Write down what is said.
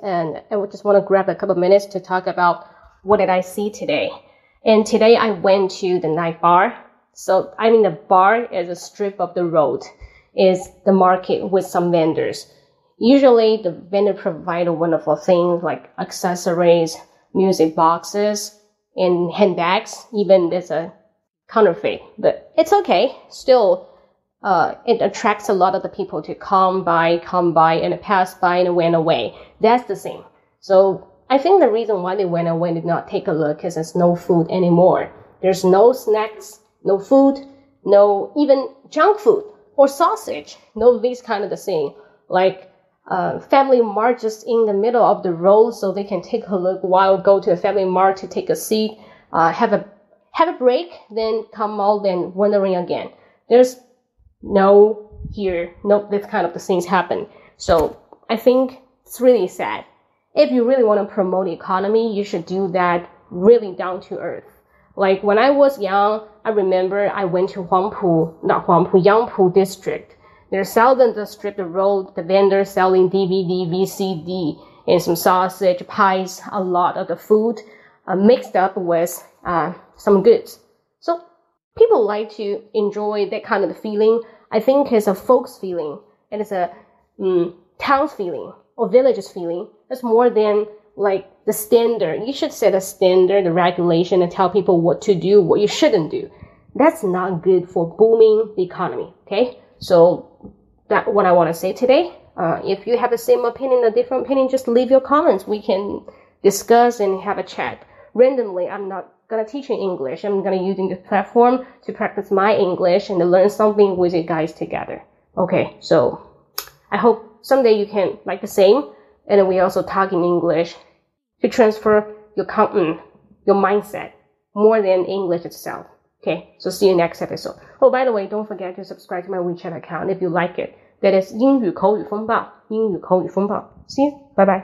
and I just want to grab a couple minutes to talk about what did I see today. And today I went to the night bar. So I mean the bar is a strip of the road, is the market with some vendors. Usually the vendor provide wonderful things like accessories, music boxes, and handbags. Even there's a counterfeit, but it's okay. Still, uh, it attracts a lot of the people to come by, come by, and pass by and went away. That's the same. So I think the reason why they went away did not take a look is there's no food anymore. There's no snacks, no food, no even junk food or sausage. No these kind of the thing. Like uh, family mart just in the middle of the road so they can take a look while go to a family mart to take a seat, uh, have a have a break, then come out and wandering again. There's no here, no this kind of the things happen. So I think it's really sad. If you really want to promote the economy, you should do that really down to earth. Like when I was young, I remember I went to Huangpu, not Huangpu, Yangpu district. There's southern district the road, the vendors selling DVD, VCD, and some sausage, pies, a lot of the food uh, mixed up with uh, some goods. So people like to enjoy that kind of feeling. I think it's a folks feeling and it's a um, town's feeling or village's feeling. It's more than like the standard. You should set a standard, the regulation, and tell people what to do, what you shouldn't do. That's not good for booming the economy. Okay, so that what I want to say today. Uh, if you have the same opinion, a different opinion, just leave your comments. We can discuss and have a chat. Randomly, I'm not gonna teach you English. I'm gonna using this platform to practice my English and to learn something with you guys together. Okay, so I hope someday you can like the same, and we also talk in English to transfer your content, your mindset more than English itself. Okay, so see you next episode. Oh, by the way, don't forget to subscribe to my WeChat account if you like it. That is 英语口语风暴，英语口语风暴。See you, bye bye.